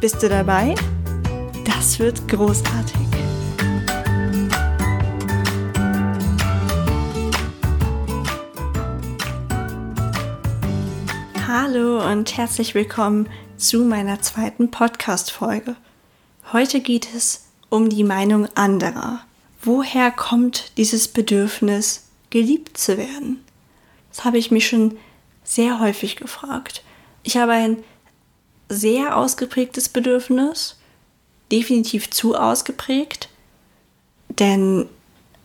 Bist du dabei? Das wird großartig. Hallo und herzlich willkommen zu meiner zweiten Podcast-Folge. Heute geht es um die Meinung anderer. Woher kommt dieses Bedürfnis, geliebt zu werden? Das habe ich mich schon sehr häufig gefragt. Ich habe ein sehr ausgeprägtes Bedürfnis, definitiv zu ausgeprägt, denn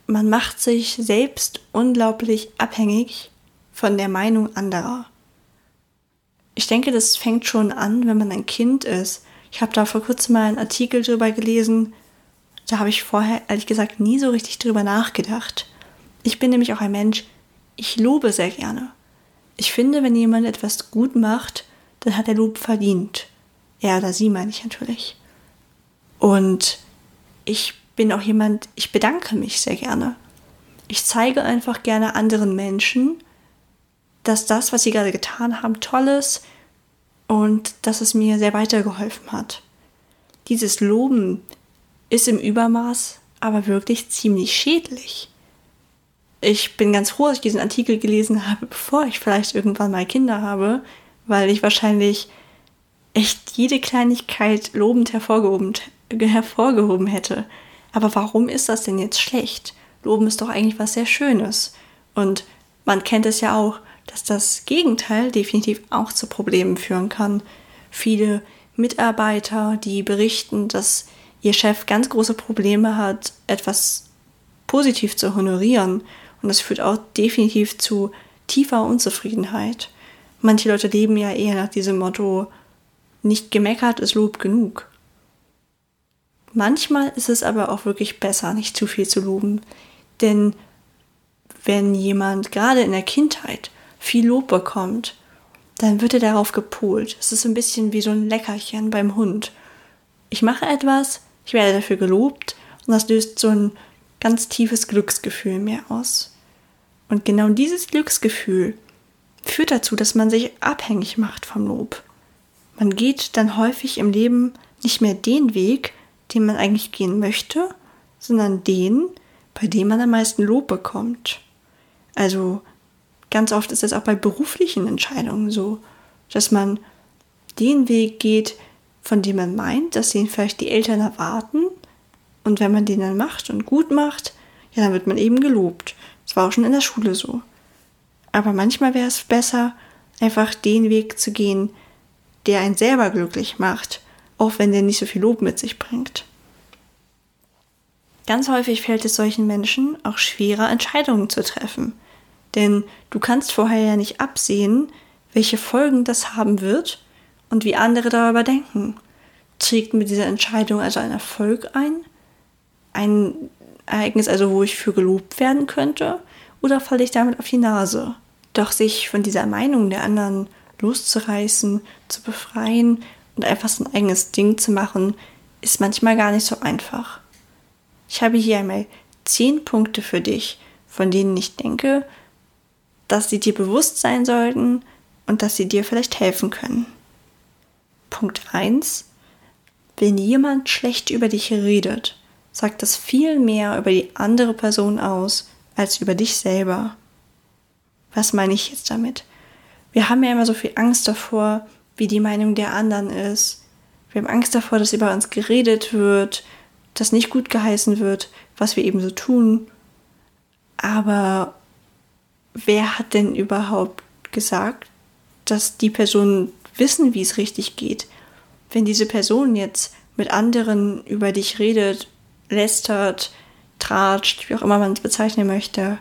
man macht sich selbst unglaublich abhängig von der Meinung anderer. Ich denke, das fängt schon an, wenn man ein Kind ist. Ich habe da vor kurzem mal einen Artikel drüber gelesen. Da habe ich vorher, ehrlich gesagt, nie so richtig drüber nachgedacht. Ich bin nämlich auch ein Mensch, ich lobe sehr gerne. Ich finde, wenn jemand etwas gut macht, dann hat er Lob verdient. Er oder sie meine ich natürlich. Und ich bin auch jemand, ich bedanke mich sehr gerne. Ich zeige einfach gerne anderen Menschen, dass das, was sie gerade getan haben, toll ist und dass es mir sehr weitergeholfen hat. Dieses Loben ist im Übermaß aber wirklich ziemlich schädlich. Ich bin ganz froh, dass ich diesen Artikel gelesen habe, bevor ich vielleicht irgendwann mal Kinder habe, weil ich wahrscheinlich echt jede Kleinigkeit lobend hervorgehoben, hervorgehoben hätte. Aber warum ist das denn jetzt schlecht? Loben ist doch eigentlich was sehr Schönes. Und man kennt es ja auch, dass das Gegenteil definitiv auch zu Problemen führen kann. Viele Mitarbeiter, die berichten, dass ihr Chef ganz große Probleme hat, etwas positiv zu honorieren. Und das führt auch definitiv zu tiefer Unzufriedenheit. Manche Leute leben ja eher nach diesem Motto, nicht gemeckert ist Lob genug. Manchmal ist es aber auch wirklich besser, nicht zu viel zu loben. Denn wenn jemand gerade in der Kindheit viel Lob bekommt, dann wird er darauf gepolt. Es ist ein bisschen wie so ein Leckerchen beim Hund. Ich mache etwas, ich werde dafür gelobt und das löst so ein ganz tiefes Glücksgefühl in mir aus. Und genau dieses Glücksgefühl führt dazu, dass man sich abhängig macht vom Lob. Man geht dann häufig im Leben nicht mehr den Weg, den man eigentlich gehen möchte, sondern den, bei dem man am meisten Lob bekommt. Also ganz oft ist es auch bei beruflichen Entscheidungen so, dass man den Weg geht, von dem man meint, dass ihn vielleicht die Eltern erwarten. Und wenn man den dann macht und gut macht, ja, dann wird man eben gelobt. Das war auch schon in der Schule so. Aber manchmal wäre es besser, einfach den Weg zu gehen, der einen selber glücklich macht, auch wenn der nicht so viel Lob mit sich bringt. Ganz häufig fällt es solchen Menschen auch schwerer, Entscheidungen zu treffen. Denn du kannst vorher ja nicht absehen, welche Folgen das haben wird und wie andere darüber denken. Trägt mit dieser Entscheidung also ein Erfolg ein? Ein Ereignis also, wo ich für gelobt werden könnte? Oder falle ich damit auf die Nase? Doch sich von dieser Meinung der anderen loszureißen, zu befreien und einfach so ein eigenes Ding zu machen, ist manchmal gar nicht so einfach. Ich habe hier einmal zehn Punkte für dich, von denen ich denke, dass sie dir bewusst sein sollten und dass sie dir vielleicht helfen können. Punkt 1. Wenn jemand schlecht über dich redet, sagt das viel mehr über die andere Person aus als über dich selber. Was meine ich jetzt damit? Wir haben ja immer so viel Angst davor, wie die Meinung der anderen ist. Wir haben Angst davor, dass über uns geredet wird, dass nicht gut geheißen wird, was wir eben so tun. Aber wer hat denn überhaupt gesagt, dass die Personen wissen, wie es richtig geht? Wenn diese Person jetzt mit anderen über dich redet, lästert, tratscht, wie auch immer man es bezeichnen möchte,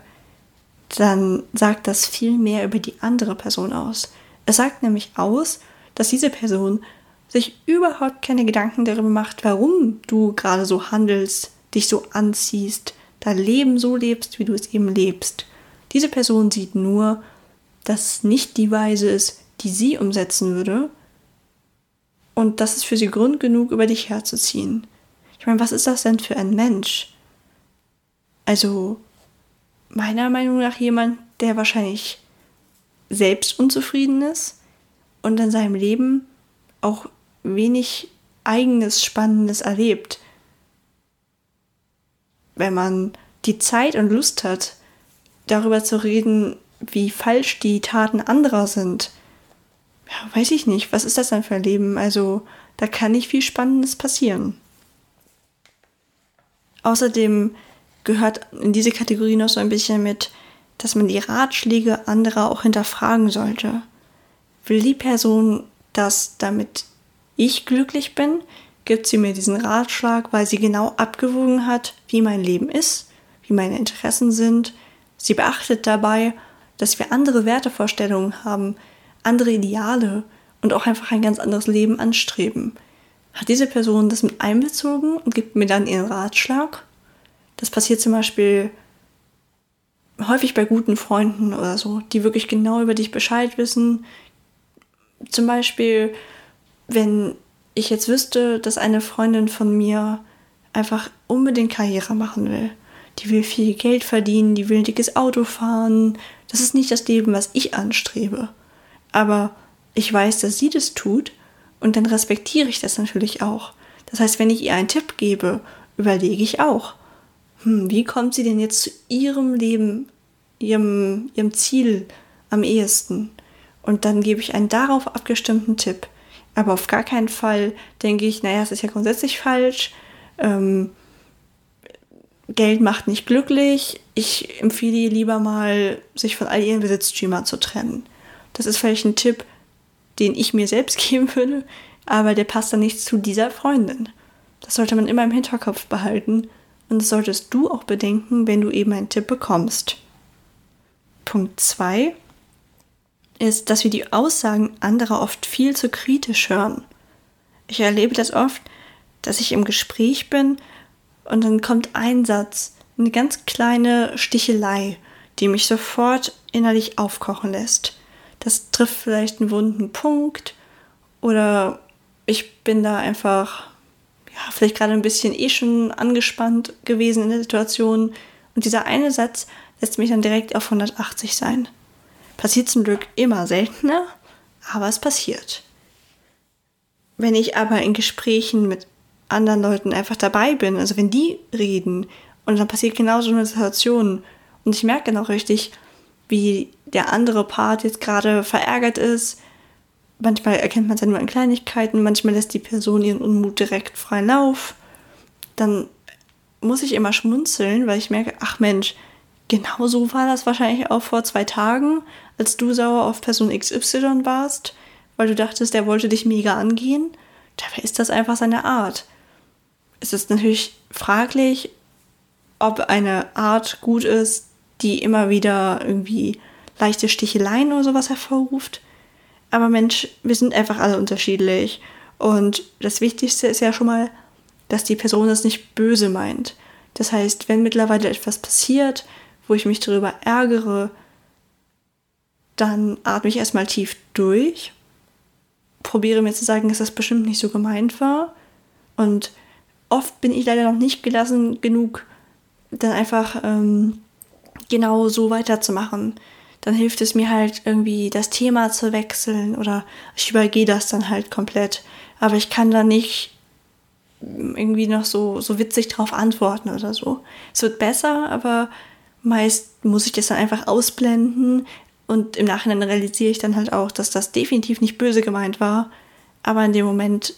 dann sagt das viel mehr über die andere Person aus. Es sagt nämlich aus, dass diese Person sich überhaupt keine Gedanken darüber macht, warum du gerade so handelst, dich so anziehst, dein Leben so lebst, wie du es eben lebst. Diese Person sieht nur, dass es nicht die Weise ist, die sie umsetzen würde. Und das ist für sie Grund genug, über dich herzuziehen. Ich meine, was ist das denn für ein Mensch? Also, meiner Meinung nach jemand, der wahrscheinlich selbst unzufrieden ist und in seinem Leben auch wenig eigenes Spannendes erlebt. Wenn man die Zeit und Lust hat, darüber zu reden, wie falsch die Taten anderer sind, ja, weiß ich nicht, was ist das dann für ein Leben? Also, da kann nicht viel Spannendes passieren. Außerdem gehört in diese Kategorie noch so ein bisschen mit, dass man die Ratschläge anderer auch hinterfragen sollte. Will die Person, dass damit ich glücklich bin, gibt sie mir diesen Ratschlag, weil sie genau abgewogen hat, wie mein Leben ist, wie meine Interessen sind. Sie beachtet dabei, dass wir andere Wertevorstellungen haben, andere Ideale und auch einfach ein ganz anderes Leben anstreben. Hat diese Person das mit einbezogen und gibt mir dann ihren Ratschlag? Das passiert zum Beispiel häufig bei guten Freunden oder so, die wirklich genau über dich Bescheid wissen. Zum Beispiel, wenn ich jetzt wüsste, dass eine Freundin von mir einfach unbedingt Karriere machen will. Die will viel Geld verdienen, die will ein dickes Auto fahren. Das ist nicht das Leben, was ich anstrebe. Aber ich weiß, dass sie das tut und dann respektiere ich das natürlich auch. Das heißt, wenn ich ihr einen Tipp gebe, überlege ich auch, hm, wie kommt sie denn jetzt zu ihrem Leben, ihrem, ihrem Ziel am ehesten? Und dann gebe ich einen darauf abgestimmten Tipp. Aber auf gar keinen Fall denke ich, naja, es ist ja grundsätzlich falsch. Ähm, Geld macht nicht glücklich. Ich empfehle ihr lieber mal, sich von all ihren Besitztümern zu trennen. Das ist vielleicht ein Tipp, den ich mir selbst geben würde, aber der passt dann nicht zu dieser Freundin. Das sollte man immer im Hinterkopf behalten und das solltest du auch bedenken, wenn du eben einen Tipp bekommst. Punkt 2 ist, dass wir die Aussagen anderer oft viel zu kritisch hören. Ich erlebe das oft, dass ich im Gespräch bin und dann kommt ein Satz, eine ganz kleine Stichelei, die mich sofort innerlich aufkochen lässt. Das trifft vielleicht einen wunden Punkt oder ich bin da einfach, ja, vielleicht gerade ein bisschen eh schon angespannt gewesen in der Situation und dieser eine Satz lässt mich dann direkt auf 180 sein. Passiert zum Glück immer seltener, aber es passiert. Wenn ich aber in Gesprächen mit anderen Leuten einfach dabei bin, also wenn die reden und dann passiert genau so eine Situation und ich merke dann auch richtig, wie der andere Part jetzt gerade verärgert ist. Manchmal erkennt man es ja nur in Kleinigkeiten, manchmal lässt die Person ihren Unmut direkt freien Lauf. Dann muss ich immer schmunzeln, weil ich merke, ach Mensch, genau so war das wahrscheinlich auch vor zwei Tagen als du sauer auf Person XY warst, weil du dachtest, der wollte dich mega angehen. Dabei ist das einfach seine Art. Es ist natürlich fraglich, ob eine Art gut ist, die immer wieder irgendwie leichte Sticheleien oder sowas hervorruft. Aber Mensch, wir sind einfach alle unterschiedlich. Und das Wichtigste ist ja schon mal, dass die Person das nicht böse meint. Das heißt, wenn mittlerweile etwas passiert, wo ich mich darüber ärgere, dann atme ich erstmal tief durch, probiere mir zu sagen, dass das bestimmt nicht so gemeint war. Und oft bin ich leider noch nicht gelassen genug, dann einfach ähm, genau so weiterzumachen. Dann hilft es mir halt irgendwie das Thema zu wechseln oder ich übergehe das dann halt komplett. Aber ich kann da nicht irgendwie noch so, so witzig drauf antworten oder so. Es wird besser, aber meist muss ich das dann einfach ausblenden, und im Nachhinein realisiere ich dann halt auch, dass das definitiv nicht böse gemeint war. Aber in dem Moment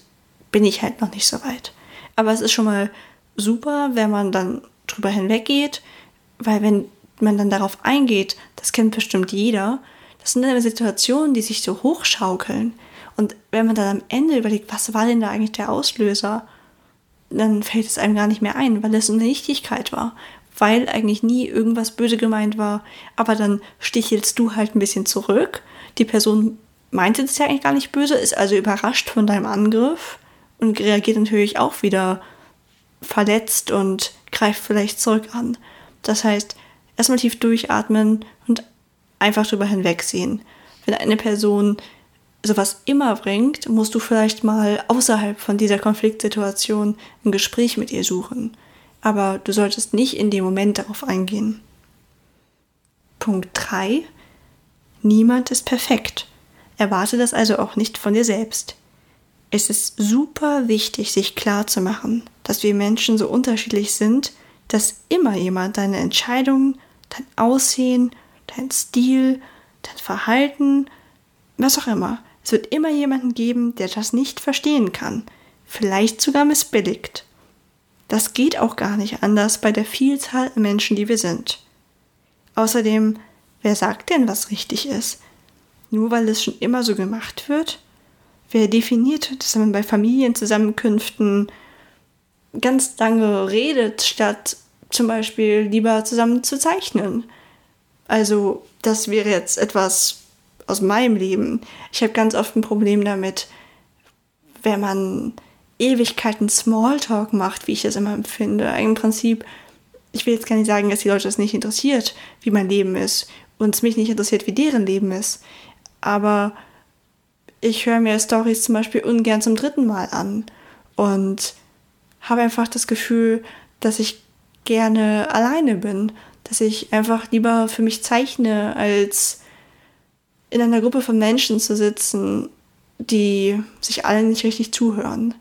bin ich halt noch nicht so weit. Aber es ist schon mal super, wenn man dann drüber hinweggeht, weil wenn man dann darauf eingeht, das kennt bestimmt jeder, das sind dann Situationen, die sich so hochschaukeln. Und wenn man dann am Ende überlegt, was war denn da eigentlich der Auslöser, dann fällt es einem gar nicht mehr ein, weil es eine Nichtigkeit war weil eigentlich nie irgendwas böse gemeint war. Aber dann stichelst du halt ein bisschen zurück. Die Person meinte das ja eigentlich gar nicht böse, ist also überrascht von deinem Angriff und reagiert natürlich auch wieder verletzt und greift vielleicht zurück an. Das heißt, erstmal tief durchatmen und einfach drüber hinwegsehen. Wenn eine Person sowas immer bringt, musst du vielleicht mal außerhalb von dieser Konfliktsituation ein Gespräch mit ihr suchen. Aber du solltest nicht in dem Moment darauf eingehen. Punkt 3. Niemand ist perfekt. Erwarte das also auch nicht von dir selbst. Es ist super wichtig, sich klar zu machen, dass wir Menschen so unterschiedlich sind, dass immer jemand deine Entscheidungen, dein Aussehen, dein Stil, dein Verhalten, was auch immer, es wird immer jemanden geben, der das nicht verstehen kann, vielleicht sogar missbilligt. Das geht auch gar nicht anders bei der Vielzahl an Menschen, die wir sind. Außerdem, wer sagt denn, was richtig ist? Nur weil es schon immer so gemacht wird? Wer definiert, dass man bei Familienzusammenkünften ganz lange redet, statt zum Beispiel lieber zusammen zu zeichnen? Also, das wäre jetzt etwas aus meinem Leben. Ich habe ganz oft ein Problem damit, wenn man Ewigkeiten Smalltalk macht, wie ich das immer empfinde. Im Prinzip, ich will jetzt gar nicht sagen, dass die Leute das nicht interessiert, wie mein Leben ist und es mich nicht interessiert, wie deren Leben ist. Aber ich höre mir Stories zum Beispiel ungern zum dritten Mal an und habe einfach das Gefühl, dass ich gerne alleine bin, dass ich einfach lieber für mich zeichne, als in einer Gruppe von Menschen zu sitzen, die sich allen nicht richtig zuhören.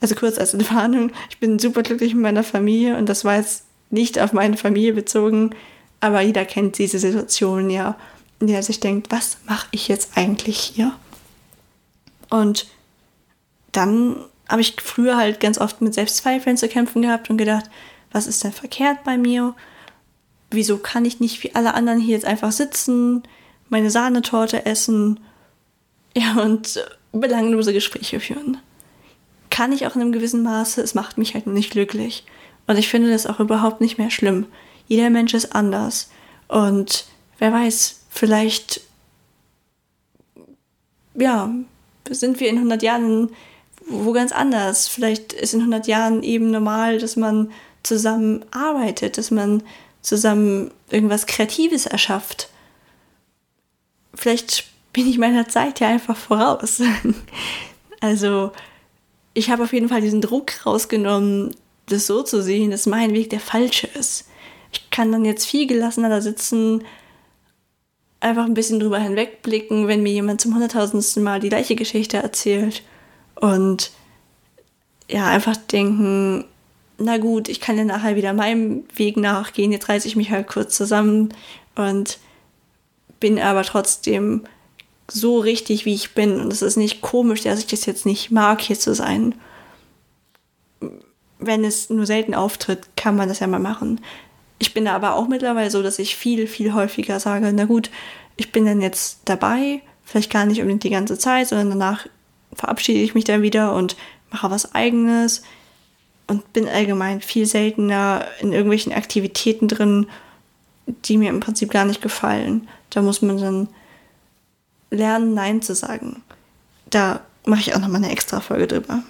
Also kurz als Entwarnung, ich bin super glücklich mit meiner Familie und das war jetzt nicht auf meine Familie bezogen, aber jeder kennt diese Situation ja, in der er sich denkt, was mache ich jetzt eigentlich hier? Und dann habe ich früher halt ganz oft mit Selbstzweifeln zu kämpfen gehabt und gedacht, was ist denn verkehrt bei mir? Wieso kann ich nicht wie alle anderen hier jetzt einfach sitzen? meine Sahnetorte essen, ja, und belanglose Gespräche führen. Kann ich auch in einem gewissen Maße, es macht mich halt nur nicht glücklich. Und ich finde das auch überhaupt nicht mehr schlimm. Jeder Mensch ist anders. Und wer weiß, vielleicht, ja, sind wir in 100 Jahren wo ganz anders. Vielleicht ist in 100 Jahren eben normal, dass man zusammen arbeitet, dass man zusammen irgendwas Kreatives erschafft vielleicht bin ich meiner Zeit ja einfach voraus. also ich habe auf jeden Fall diesen Druck rausgenommen, das so zu sehen, dass mein Weg der falsche ist. Ich kann dann jetzt viel gelassener da sitzen, einfach ein bisschen drüber hinwegblicken, wenn mir jemand zum hunderttausendsten Mal die gleiche Geschichte erzählt und ja, einfach denken, na gut, ich kann ja nachher wieder meinem Weg nachgehen, jetzt reiße ich mich halt kurz zusammen und bin aber trotzdem so richtig, wie ich bin. Und es ist nicht komisch, dass ich das jetzt nicht mag, hier zu sein. Wenn es nur selten auftritt, kann man das ja mal machen. Ich bin aber auch mittlerweile so, dass ich viel, viel häufiger sage, na gut, ich bin dann jetzt dabei, vielleicht gar nicht unbedingt die ganze Zeit, sondern danach verabschiede ich mich dann wieder und mache was eigenes und bin allgemein viel seltener in irgendwelchen Aktivitäten drin, die mir im Prinzip gar nicht gefallen. Da muss man dann lernen, Nein zu sagen. Da mache ich auch nochmal eine extra Folge drüber.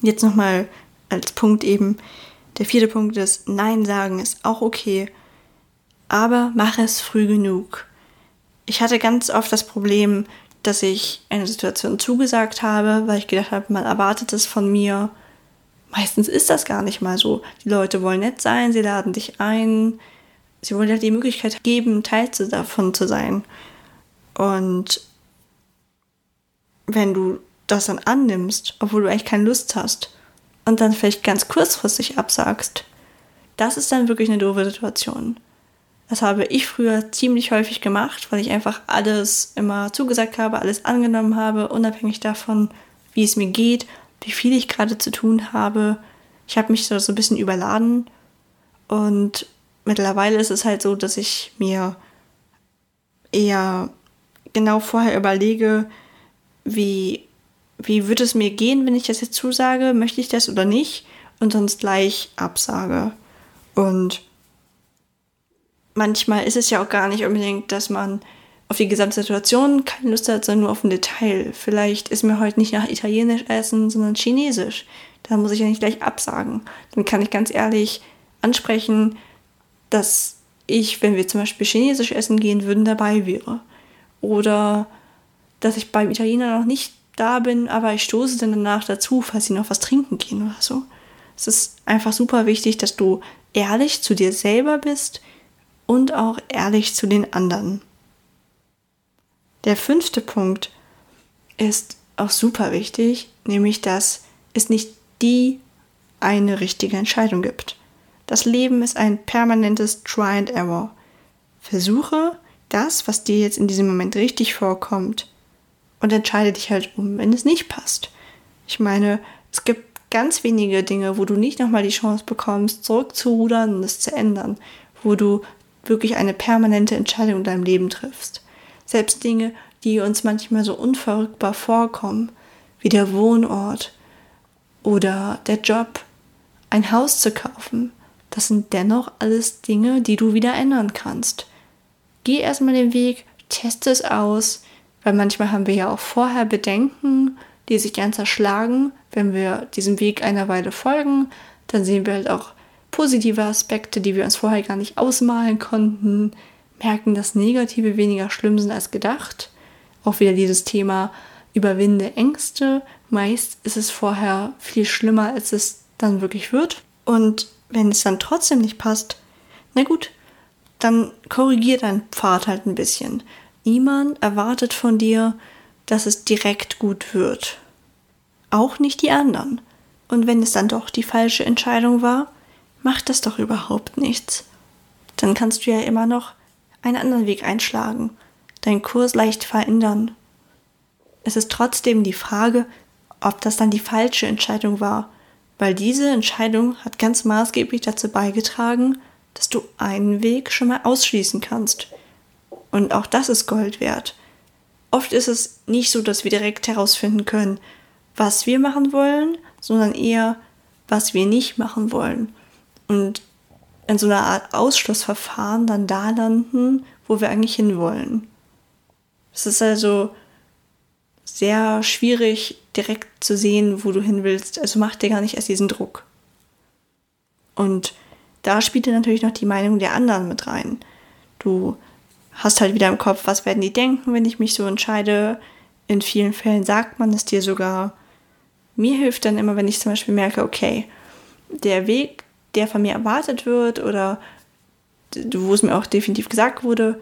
Jetzt nochmal als Punkt eben, der vierte Punkt ist, Nein sagen ist auch okay, aber mache es früh genug. Ich hatte ganz oft das Problem, dass ich eine Situation zugesagt habe, weil ich gedacht habe, man erwartet es von mir. Meistens ist das gar nicht mal so. Die Leute wollen nett sein, sie laden dich ein, sie wollen ja die Möglichkeit geben, Teil davon zu sein. Und wenn du das dann annimmst, obwohl du eigentlich keine Lust hast, und dann vielleicht ganz kurzfristig absagst, das ist dann wirklich eine doofe Situation. Das habe ich früher ziemlich häufig gemacht, weil ich einfach alles immer zugesagt habe, alles angenommen habe, unabhängig davon, wie es mir geht, wie viel ich gerade zu tun habe. Ich habe mich so, so ein bisschen überladen und mittlerweile ist es halt so, dass ich mir eher genau vorher überlege, wie, wie wird es mir gehen, wenn ich das jetzt zusage, möchte ich das oder nicht und sonst gleich absage. Und manchmal ist es ja auch gar nicht unbedingt, dass man auf die gesamte Situation keine Lust hat, sondern nur auf ein Detail. Vielleicht ist mir heute nicht nach Italienisch essen, sondern Chinesisch. Da muss ich ja nicht gleich absagen. Dann kann ich ganz ehrlich ansprechen, dass ich, wenn wir zum Beispiel Chinesisch essen gehen würden, dabei wäre. Oder dass ich beim Italiener noch nicht da bin, aber ich stoße dann danach dazu, falls sie noch was trinken gehen oder so. Es ist einfach super wichtig, dass du ehrlich zu dir selber bist und auch ehrlich zu den anderen. Der fünfte Punkt ist auch super wichtig, nämlich dass es nicht die eine richtige Entscheidung gibt. Das Leben ist ein permanentes Try and Error. Versuche das, was dir jetzt in diesem Moment richtig vorkommt und entscheide dich halt um, wenn es nicht passt. Ich meine, es gibt ganz wenige Dinge, wo du nicht nochmal die Chance bekommst, zurückzurudern und es zu ändern, wo du wirklich eine permanente Entscheidung in deinem Leben triffst. Selbst Dinge, die uns manchmal so unverrückbar vorkommen, wie der Wohnort oder der Job, ein Haus zu kaufen, das sind dennoch alles Dinge, die du wieder ändern kannst. Geh erstmal den Weg, teste es aus, weil manchmal haben wir ja auch vorher Bedenken, die sich gern zerschlagen. Wenn wir diesem Weg einer Weile folgen, dann sehen wir halt auch positive Aspekte, die wir uns vorher gar nicht ausmalen konnten, merken, dass Negative weniger schlimm sind als gedacht. Auch wieder dieses Thema überwinde Ängste. Meist ist es vorher viel schlimmer, als es dann wirklich wird. Und wenn es dann trotzdem nicht passt, na gut, dann korrigier deinen Pfad halt ein bisschen. Niemand erwartet von dir, dass es direkt gut wird. Auch nicht die anderen. Und wenn es dann doch die falsche Entscheidung war, macht das doch überhaupt nichts. Dann kannst du ja immer noch einen anderen Weg einschlagen, deinen Kurs leicht verändern. Es ist trotzdem die Frage, ob das dann die falsche Entscheidung war weil diese Entscheidung hat ganz maßgeblich dazu beigetragen, dass du einen Weg schon mal ausschließen kannst. Und auch das ist Gold wert. Oft ist es nicht so, dass wir direkt herausfinden können, was wir machen wollen, sondern eher, was wir nicht machen wollen. Und in so einer Art Ausschlussverfahren dann da landen, wo wir eigentlich hinwollen. Es ist also sehr schwierig, direkt zu sehen, wo du hin willst. Also mach dir gar nicht erst diesen Druck. Und da spielt natürlich noch die Meinung der anderen mit rein. Du hast halt wieder im Kopf, was werden die denken, wenn ich mich so entscheide. In vielen Fällen sagt man es dir sogar. Mir hilft dann immer, wenn ich zum Beispiel merke, okay, der Weg, der von mir erwartet wird oder wo es mir auch definitiv gesagt wurde,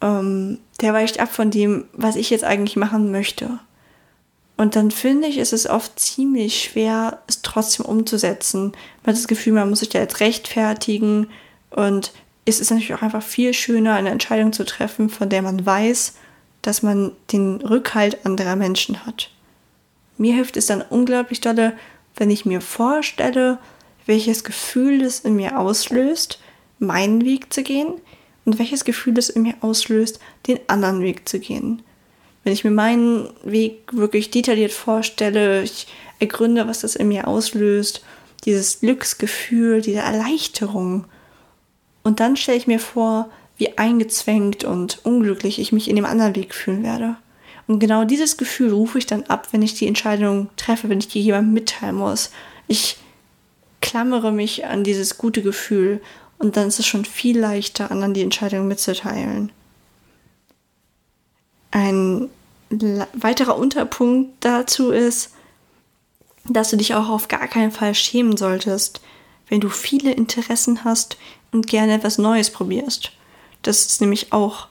ähm, der weicht ab von dem, was ich jetzt eigentlich machen möchte. Und dann finde ich, ist es oft ziemlich schwer, es trotzdem umzusetzen. Man hat das Gefühl, man muss sich da jetzt rechtfertigen. Und es ist natürlich auch einfach viel schöner, eine Entscheidung zu treffen, von der man weiß, dass man den Rückhalt anderer Menschen hat. Mir hilft es dann unglaublich dolle, wenn ich mir vorstelle, welches Gefühl es in mir auslöst, meinen Weg zu gehen und welches Gefühl es in mir auslöst, den anderen Weg zu gehen. Wenn ich mir meinen Weg wirklich detailliert vorstelle, ich ergründe, was das in mir auslöst, dieses Glücksgefühl, diese Erleichterung. Und dann stelle ich mir vor, wie eingezwängt und unglücklich ich mich in dem anderen Weg fühlen werde. Und genau dieses Gefühl rufe ich dann ab, wenn ich die Entscheidung treffe, wenn ich die jemandem mitteilen muss. Ich klammere mich an dieses gute Gefühl und dann ist es schon viel leichter, anderen die Entscheidung mitzuteilen. Ein weiterer Unterpunkt dazu ist, dass du dich auch auf gar keinen Fall schämen solltest, wenn du viele Interessen hast und gerne etwas Neues probierst. Das ist nämlich auch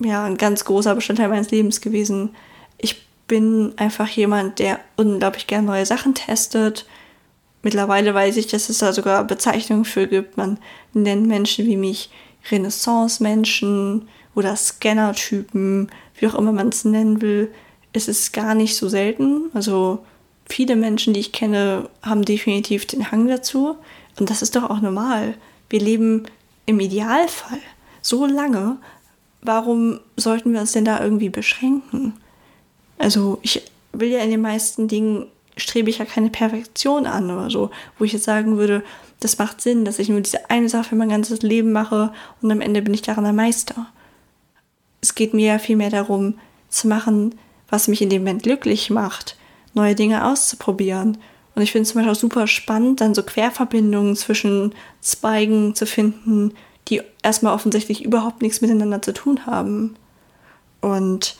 ja, ein ganz großer Bestandteil meines Lebens gewesen. Ich bin einfach jemand, der unglaublich gerne neue Sachen testet. Mittlerweile weiß ich, dass es da sogar Bezeichnungen für gibt. Man nennt Menschen wie mich Renaissance-Menschen oder Scanner-Typen, wie auch immer man es nennen will, ist es gar nicht so selten. Also viele Menschen, die ich kenne, haben definitiv den Hang dazu. Und das ist doch auch normal. Wir leben im Idealfall so lange. Warum sollten wir uns denn da irgendwie beschränken? Also ich will ja in den meisten Dingen strebe ich ja keine Perfektion an oder so, wo ich jetzt sagen würde, das macht Sinn, dass ich nur diese eine Sache für mein ganzes Leben mache und am Ende bin ich daran der Meister es geht mir ja vielmehr darum, zu machen, was mich in dem Moment glücklich macht, neue Dinge auszuprobieren. Und ich finde es zum Beispiel auch super spannend, dann so Querverbindungen zwischen Zweigen zu finden, die erstmal offensichtlich überhaupt nichts miteinander zu tun haben. Und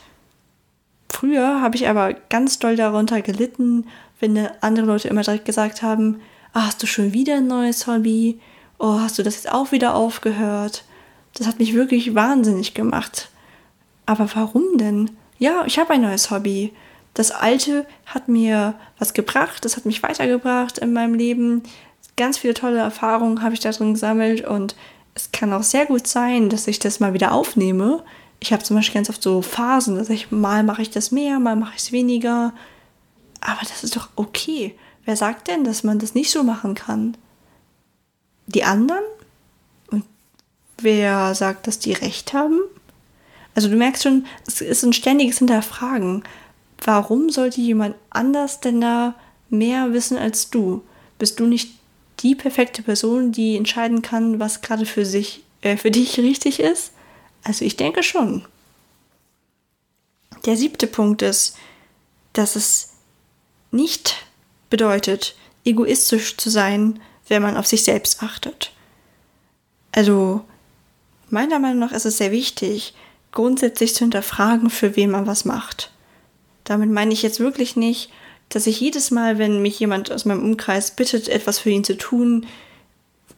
früher habe ich aber ganz doll darunter gelitten, wenn andere Leute immer direkt gesagt haben, ah, hast du schon wieder ein neues Hobby? Oh, hast du das jetzt auch wieder aufgehört? Das hat mich wirklich wahnsinnig gemacht. Aber warum denn? Ja, ich habe ein neues Hobby. Das alte hat mir was gebracht, das hat mich weitergebracht in meinem Leben. Ganz viele tolle Erfahrungen habe ich darin gesammelt und es kann auch sehr gut sein, dass ich das mal wieder aufnehme. Ich habe zum Beispiel ganz oft so Phasen, dass ich mal mache ich das mehr, mal mache ich es weniger. Aber das ist doch okay. Wer sagt denn, dass man das nicht so machen kann? Die anderen? Und wer sagt, dass die recht haben? Also du merkst schon, es ist ein ständiges Hinterfragen. Warum sollte jemand anders denn da mehr wissen als du? Bist du nicht die perfekte Person, die entscheiden kann, was gerade für sich, äh, für dich richtig ist? Also ich denke schon. Der siebte Punkt ist, dass es nicht bedeutet, egoistisch zu sein, wenn man auf sich selbst achtet. Also, meiner Meinung nach ist es sehr wichtig, grundsätzlich zu hinterfragen, für wen man was macht. Damit meine ich jetzt wirklich nicht, dass ich jedes Mal, wenn mich jemand aus meinem Umkreis bittet, etwas für ihn zu tun,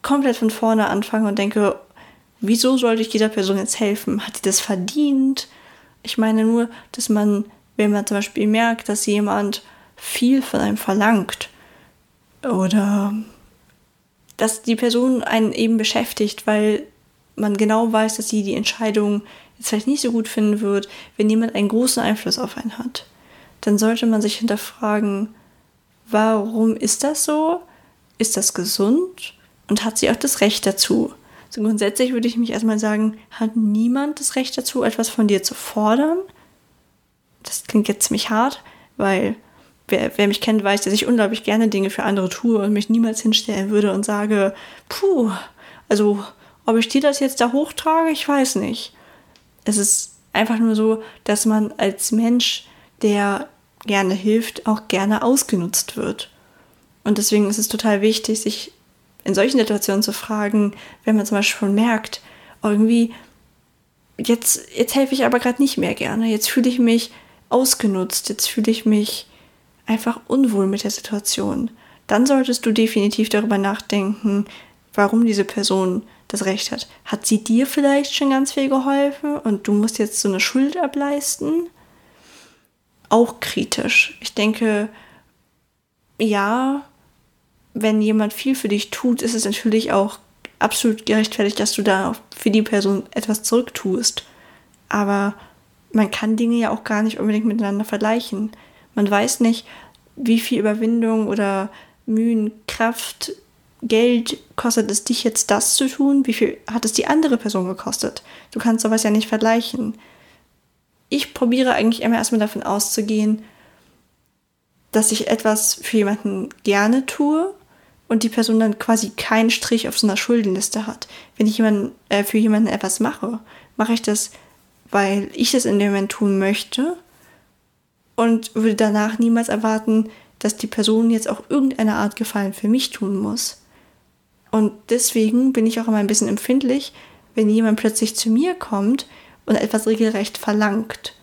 komplett von vorne anfange und denke, wieso sollte ich dieser Person jetzt helfen? Hat sie das verdient? Ich meine nur, dass man, wenn man zum Beispiel merkt, dass jemand viel von einem verlangt oder dass die Person einen eben beschäftigt, weil man genau weiß, dass sie die Entscheidung jetzt vielleicht nicht so gut finden wird, wenn jemand einen großen Einfluss auf einen hat, dann sollte man sich hinterfragen, warum ist das so? Ist das gesund? Und hat sie auch das Recht dazu? So grundsätzlich würde ich mich erstmal sagen, hat niemand das Recht dazu, etwas von dir zu fordern? Das klingt jetzt ziemlich hart, weil wer, wer mich kennt, weiß, dass ich unglaublich gerne Dinge für andere tue und mich niemals hinstellen würde und sage, puh, also ob ich dir das jetzt da hochtrage, ich weiß nicht. Es ist einfach nur so, dass man als Mensch, der gerne hilft, auch gerne ausgenutzt wird. Und deswegen ist es total wichtig, sich in solchen Situationen zu fragen, wenn man zum Beispiel schon merkt, irgendwie, jetzt, jetzt helfe ich aber gerade nicht mehr gerne, jetzt fühle ich mich ausgenutzt, jetzt fühle ich mich einfach unwohl mit der Situation, dann solltest du definitiv darüber nachdenken, warum diese Person das Recht hat. Hat sie dir vielleicht schon ganz viel geholfen und du musst jetzt so eine Schuld ableisten? Auch kritisch. Ich denke, ja, wenn jemand viel für dich tut, ist es natürlich auch absolut gerechtfertigt, dass du da für die Person etwas zurücktust. Aber man kann Dinge ja auch gar nicht unbedingt miteinander vergleichen. Man weiß nicht, wie viel Überwindung oder Mühen, Kraft, Geld kostet es dich jetzt das zu tun? Wie viel hat es die andere Person gekostet? Du kannst sowas ja nicht vergleichen. Ich probiere eigentlich immer erstmal davon auszugehen, dass ich etwas für jemanden gerne tue und die Person dann quasi keinen Strich auf so einer Schuldenliste hat. Wenn ich jemanden, äh, für jemanden etwas mache, mache ich das, weil ich es in dem Moment tun möchte und würde danach niemals erwarten, dass die Person jetzt auch irgendeine Art Gefallen für mich tun muss. Und deswegen bin ich auch immer ein bisschen empfindlich, wenn jemand plötzlich zu mir kommt und etwas regelrecht verlangt.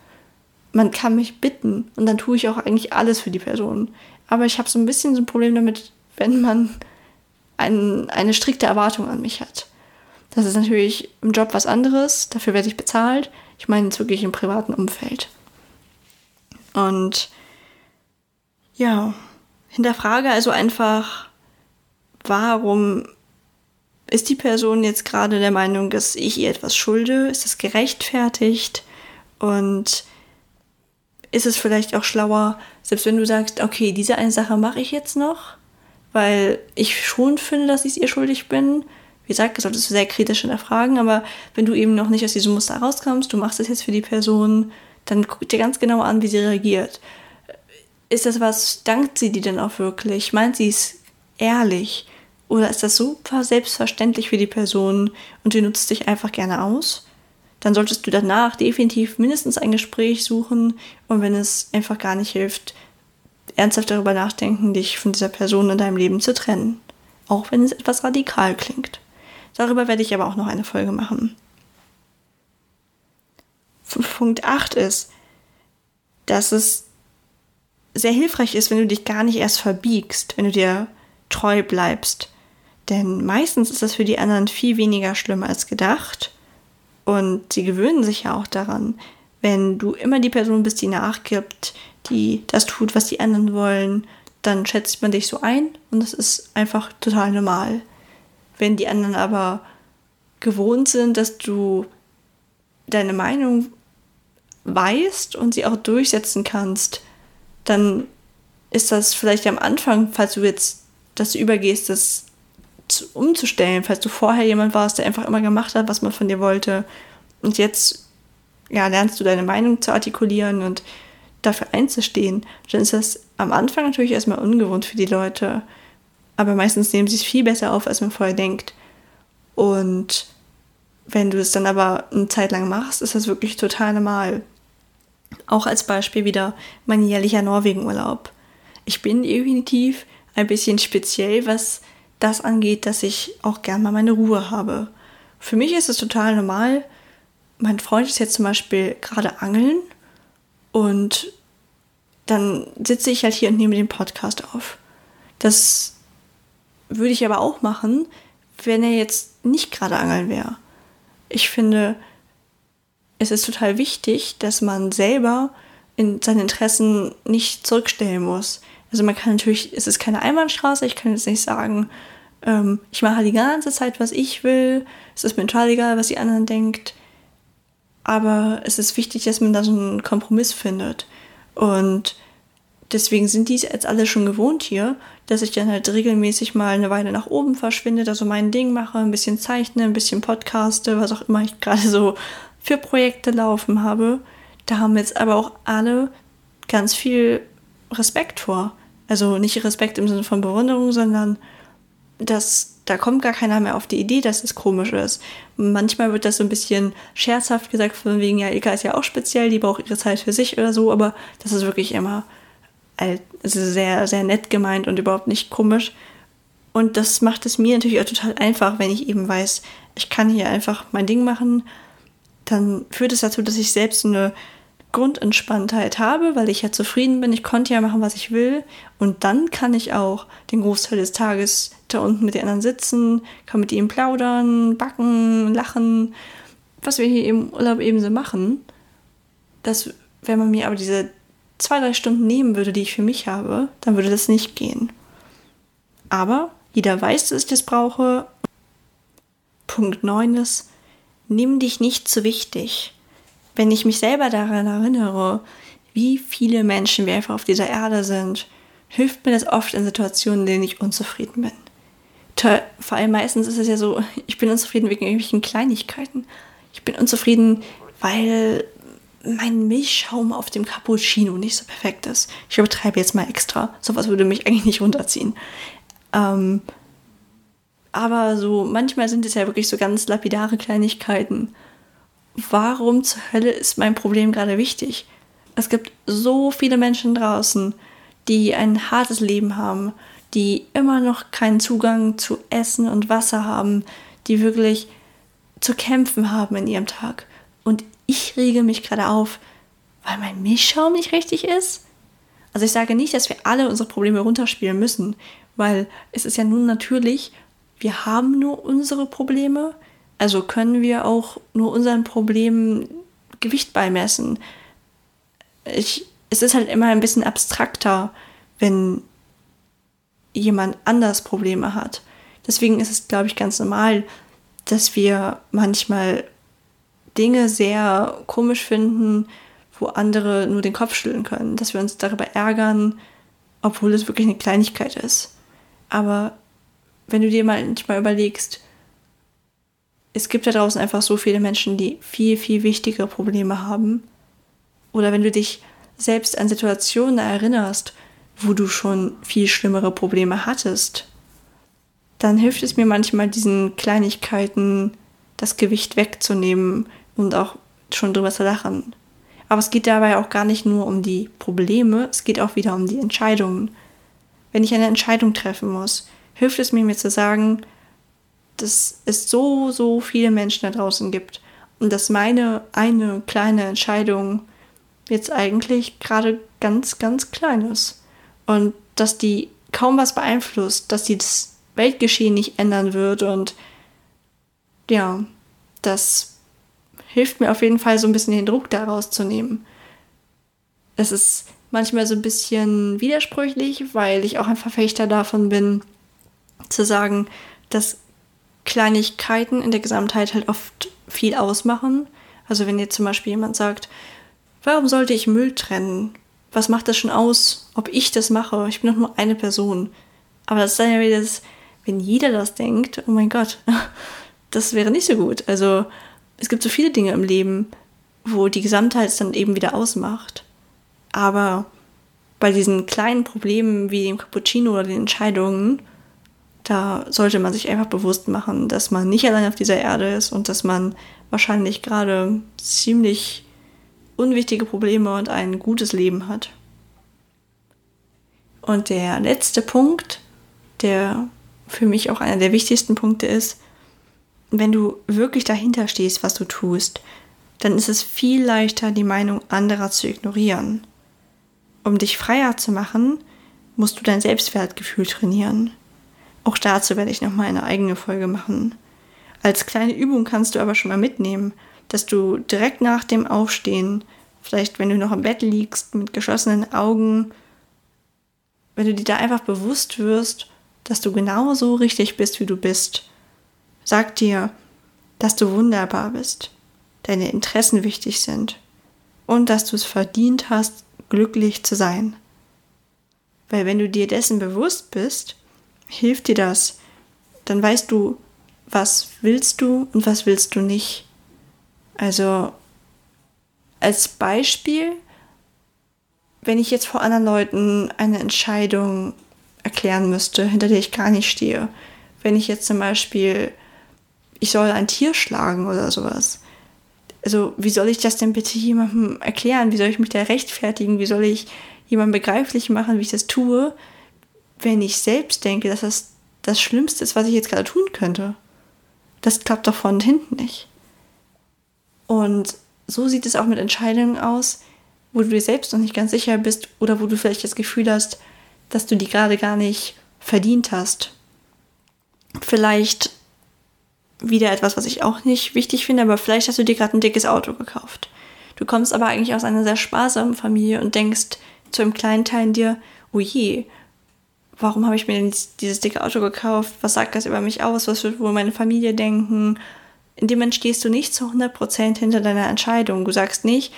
Man kann mich bitten und dann tue ich auch eigentlich alles für die Person. Aber ich habe so ein bisschen so ein Problem damit, wenn man ein, eine strikte Erwartung an mich hat. Das ist natürlich im Job was anderes, dafür werde ich bezahlt. Ich meine jetzt wirklich im privaten Umfeld. Und ja, hinterfrage also einfach, warum ist die Person jetzt gerade der Meinung, dass ich ihr etwas schulde? Ist das gerechtfertigt? Und ist es vielleicht auch schlauer, selbst wenn du sagst, okay, diese eine Sache mache ich jetzt noch, weil ich schon finde, dass ich es ihr schuldig bin. Wie gesagt, das solltest du sehr kritisch hinterfragen, aber wenn du eben noch nicht aus diesem Muster rauskommst, du machst es jetzt für die Person, dann guck dir ganz genau an, wie sie reagiert. Ist das was, dankt sie dir denn auch wirklich? Meint sie es ehrlich? Oder ist das super selbstverständlich für die Person und sie nutzt dich einfach gerne aus? dann solltest du danach definitiv mindestens ein Gespräch suchen und wenn es einfach gar nicht hilft, ernsthaft darüber nachdenken, dich von dieser Person in deinem Leben zu trennen. Auch wenn es etwas radikal klingt. Darüber werde ich aber auch noch eine Folge machen. Punkt 8 ist, dass es sehr hilfreich ist, wenn du dich gar nicht erst verbiegst, wenn du dir treu bleibst. Denn meistens ist das für die anderen viel weniger schlimm als gedacht. Und sie gewöhnen sich ja auch daran, wenn du immer die Person bist, die nachgibt, die das tut, was die anderen wollen, dann schätzt man dich so ein und das ist einfach total normal. Wenn die anderen aber gewohnt sind, dass du deine Meinung weißt und sie auch durchsetzen kannst, dann ist das vielleicht am Anfang, falls du jetzt das übergehst, das umzustellen, falls du vorher jemand warst, der einfach immer gemacht hat, was man von dir wollte und jetzt ja, lernst du deine Meinung zu artikulieren und dafür einzustehen, dann ist das am Anfang natürlich erstmal ungewohnt für die Leute, aber meistens nehmen sie es viel besser auf, als man vorher denkt. Und wenn du es dann aber eine Zeit lang machst, ist das wirklich total normal. Auch als Beispiel wieder mein jährlicher Norwegen-Urlaub. Ich bin definitiv ein bisschen speziell, was das angeht, dass ich auch gern mal meine Ruhe habe. Für mich ist es total normal. Mein Freund ist jetzt zum Beispiel gerade angeln und dann sitze ich halt hier und nehme den Podcast auf. Das würde ich aber auch machen, wenn er jetzt nicht gerade angeln wäre. Ich finde, es ist total wichtig, dass man selber in seine Interessen nicht zurückstellen muss. Also man kann natürlich, es ist keine Einbahnstraße, ich kann jetzt nicht sagen, ähm, ich mache die ganze Zeit, was ich will, es ist mir total egal, was die anderen denkt. Aber es ist wichtig, dass man da so einen Kompromiss findet. Und deswegen sind die jetzt alle schon gewohnt hier, dass ich dann halt regelmäßig mal eine Weile nach oben verschwinde, da so mein Ding mache, ein bisschen zeichne, ein bisschen podcaste, was auch immer ich gerade so für Projekte laufen habe. Da haben jetzt aber auch alle ganz viel Respekt vor. Also nicht Respekt im Sinne von Bewunderung, sondern dass da kommt gar keiner mehr auf die Idee, dass es komisch ist. Manchmal wird das so ein bisschen scherzhaft gesagt, von wegen, ja, Ilka ist ja auch speziell, die braucht ihre Zeit für sich oder so, aber das ist wirklich immer also sehr, sehr nett gemeint und überhaupt nicht komisch. Und das macht es mir natürlich auch total einfach, wenn ich eben weiß, ich kann hier einfach mein Ding machen. Dann führt es dazu, dass ich selbst eine Grundentspanntheit habe, weil ich ja zufrieden bin. Ich konnte ja machen, was ich will. Und dann kann ich auch den Großteil des Tages da unten mit den anderen sitzen, kann mit ihnen plaudern, backen, lachen, was wir hier im Urlaub eben so machen. Das, wenn man mir aber diese zwei, drei Stunden nehmen würde, die ich für mich habe, dann würde das nicht gehen. Aber jeder weiß, dass ich das brauche. Punkt 9 ist, nimm dich nicht zu wichtig. Wenn ich mich selber daran erinnere, wie viele Menschen wir einfach auf dieser Erde sind, hilft mir das oft in Situationen, in denen ich unzufrieden bin. Vor allem meistens ist es ja so, ich bin unzufrieden wegen irgendwelchen Kleinigkeiten. Ich bin unzufrieden, weil mein Milchschaum auf dem Cappuccino nicht so perfekt ist. Ich übertreibe jetzt mal extra. Sowas würde mich eigentlich nicht runterziehen. Ähm, aber so manchmal sind es ja wirklich so ganz lapidare Kleinigkeiten. Warum zur Hölle ist mein Problem gerade wichtig? Es gibt so viele Menschen draußen, die ein hartes Leben haben, die immer noch keinen Zugang zu Essen und Wasser haben, die wirklich zu kämpfen haben in ihrem Tag. Und ich rege mich gerade auf, weil mein Milchschaum nicht richtig ist. Also ich sage nicht, dass wir alle unsere Probleme runterspielen müssen, weil es ist ja nun natürlich, wir haben nur unsere Probleme, also können wir auch nur unseren Problemen Gewicht beimessen. Ich, es ist halt immer ein bisschen abstrakter, wenn jemand anders Probleme hat. Deswegen ist es, glaube ich, ganz normal, dass wir manchmal Dinge sehr komisch finden, wo andere nur den Kopf schütteln können, dass wir uns darüber ärgern, obwohl es wirklich eine Kleinigkeit ist. Aber wenn du dir manchmal überlegst, es gibt da draußen einfach so viele Menschen, die viel, viel wichtigere Probleme haben. Oder wenn du dich selbst an Situationen erinnerst, wo du schon viel schlimmere Probleme hattest, dann hilft es mir manchmal, diesen Kleinigkeiten das Gewicht wegzunehmen und auch schon drüber zu lachen. Aber es geht dabei auch gar nicht nur um die Probleme, es geht auch wieder um die Entscheidungen. Wenn ich eine Entscheidung treffen muss, hilft es mir, mir zu sagen, dass es so, so viele Menschen da draußen gibt und dass meine eine kleine Entscheidung jetzt eigentlich gerade ganz, ganz klein ist. Und dass die kaum was beeinflusst, dass die das Weltgeschehen nicht ändern wird und ja, das hilft mir auf jeden Fall so ein bisschen den Druck daraus zu nehmen. Es ist manchmal so ein bisschen widersprüchlich, weil ich auch ein Verfechter davon bin, zu sagen, dass Kleinigkeiten in der Gesamtheit halt oft viel ausmachen. Also wenn jetzt zum Beispiel jemand sagt, warum sollte ich Müll trennen? Was macht das schon aus, ob ich das mache? Ich bin doch nur eine Person. Aber das ist dann ja wieder das, wenn jeder das denkt, oh mein Gott, das wäre nicht so gut. Also es gibt so viele Dinge im Leben, wo die Gesamtheit es dann eben wieder ausmacht. Aber bei diesen kleinen Problemen wie dem Cappuccino oder den Entscheidungen, da sollte man sich einfach bewusst machen, dass man nicht allein auf dieser Erde ist und dass man wahrscheinlich gerade ziemlich unwichtige Probleme und ein gutes Leben hat. Und der letzte Punkt, der für mich auch einer der wichtigsten Punkte ist, wenn du wirklich dahinter stehst, was du tust, dann ist es viel leichter, die Meinung anderer zu ignorieren. Um dich freier zu machen, musst du dein Selbstwertgefühl trainieren. Auch dazu werde ich nochmal eine eigene Folge machen. Als kleine Übung kannst du aber schon mal mitnehmen, dass du direkt nach dem Aufstehen, vielleicht wenn du noch im Bett liegst mit geschlossenen Augen, wenn du dir da einfach bewusst wirst, dass du genauso richtig bist, wie du bist Sag dir, dass du wunderbar bist, deine Interessen wichtig sind und dass du es verdient hast, glücklich zu sein. Weil wenn du dir dessen bewusst bist, hilft dir das. Dann weißt du, was willst du und was willst du nicht. Also als Beispiel, wenn ich jetzt vor anderen Leuten eine Entscheidung erklären müsste, hinter der ich gar nicht stehe, wenn ich jetzt zum Beispiel ich soll ein Tier schlagen oder sowas. Also, wie soll ich das denn bitte jemandem erklären? Wie soll ich mich da rechtfertigen? Wie soll ich jemandem begreiflich machen, wie ich das tue, wenn ich selbst denke, dass das das Schlimmste ist, was ich jetzt gerade tun könnte? Das klappt doch von hinten nicht. Und so sieht es auch mit Entscheidungen aus, wo du dir selbst noch nicht ganz sicher bist oder wo du vielleicht das Gefühl hast, dass du die gerade gar nicht verdient hast. Vielleicht wieder etwas, was ich auch nicht wichtig finde, aber vielleicht hast du dir gerade ein dickes Auto gekauft. Du kommst aber eigentlich aus einer sehr sparsamen Familie und denkst zu einem kleinen Teil in dir, oh je, warum habe ich mir denn dieses dicke Auto gekauft? Was sagt das über mich aus? Was wird wohl meine Familie denken? In dem Moment stehst du nicht zu 100% hinter deiner Entscheidung. Du sagst nicht,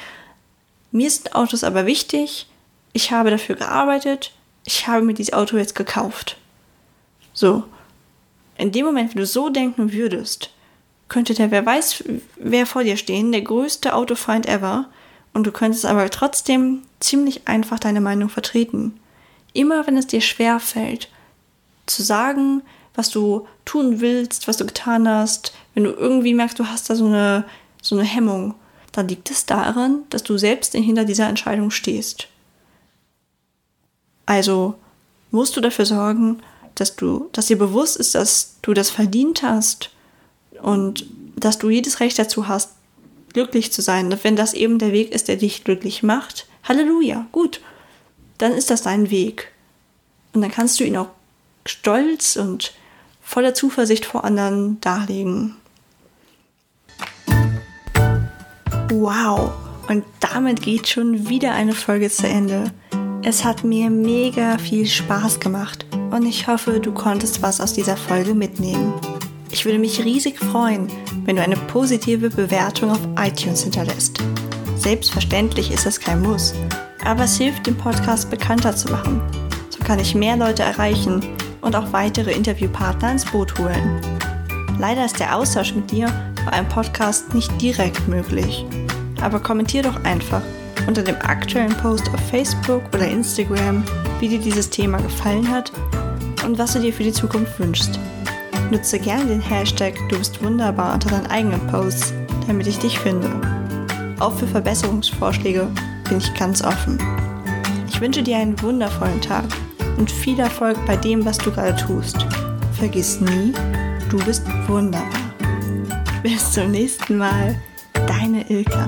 mir sind Autos aber wichtig, ich habe dafür gearbeitet, ich habe mir dieses Auto jetzt gekauft. So, in dem Moment, wenn du so denken würdest, könnte der, wer weiß, wer vor dir stehen, der größte Autofeind ever, und du könntest aber trotzdem ziemlich einfach deine Meinung vertreten. Immer wenn es dir schwer fällt, zu sagen, was du tun willst, was du getan hast, wenn du irgendwie merkst, du hast da so eine, so eine Hemmung, dann liegt es daran, dass du selbst hinter dieser Entscheidung stehst. Also musst du dafür sorgen, dass du, dass dir bewusst ist, dass du das verdient hast und dass du jedes Recht dazu hast, glücklich zu sein. Und wenn das eben der Weg ist, der dich glücklich macht, Halleluja, gut, dann ist das dein Weg. Und dann kannst du ihn auch stolz und voller Zuversicht vor anderen darlegen. Wow, und damit geht schon wieder eine Folge zu Ende. Es hat mir mega viel Spaß gemacht und ich hoffe, du konntest was aus dieser Folge mitnehmen. Ich würde mich riesig freuen, wenn du eine positive Bewertung auf iTunes hinterlässt. Selbstverständlich ist es kein Muss, aber es hilft, den Podcast bekannter zu machen. So kann ich mehr Leute erreichen und auch weitere Interviewpartner ins Boot holen. Leider ist der Austausch mit dir bei einem Podcast nicht direkt möglich. Aber kommentier doch einfach unter dem aktuellen Post auf Facebook oder Instagram, wie dir dieses Thema gefallen hat und was du dir für die Zukunft wünschst. Nutze gerne den Hashtag Du bist wunderbar unter deinen eigenen Posts. damit ich dich finde. Auch für Verbesserungsvorschläge bin ich ganz offen. Ich wünsche dir einen wundervollen Tag und viel Erfolg bei dem, was du gerade tust. Vergiss nie, du bist wunderbar. Bis zum nächsten Mal, deine Ilka.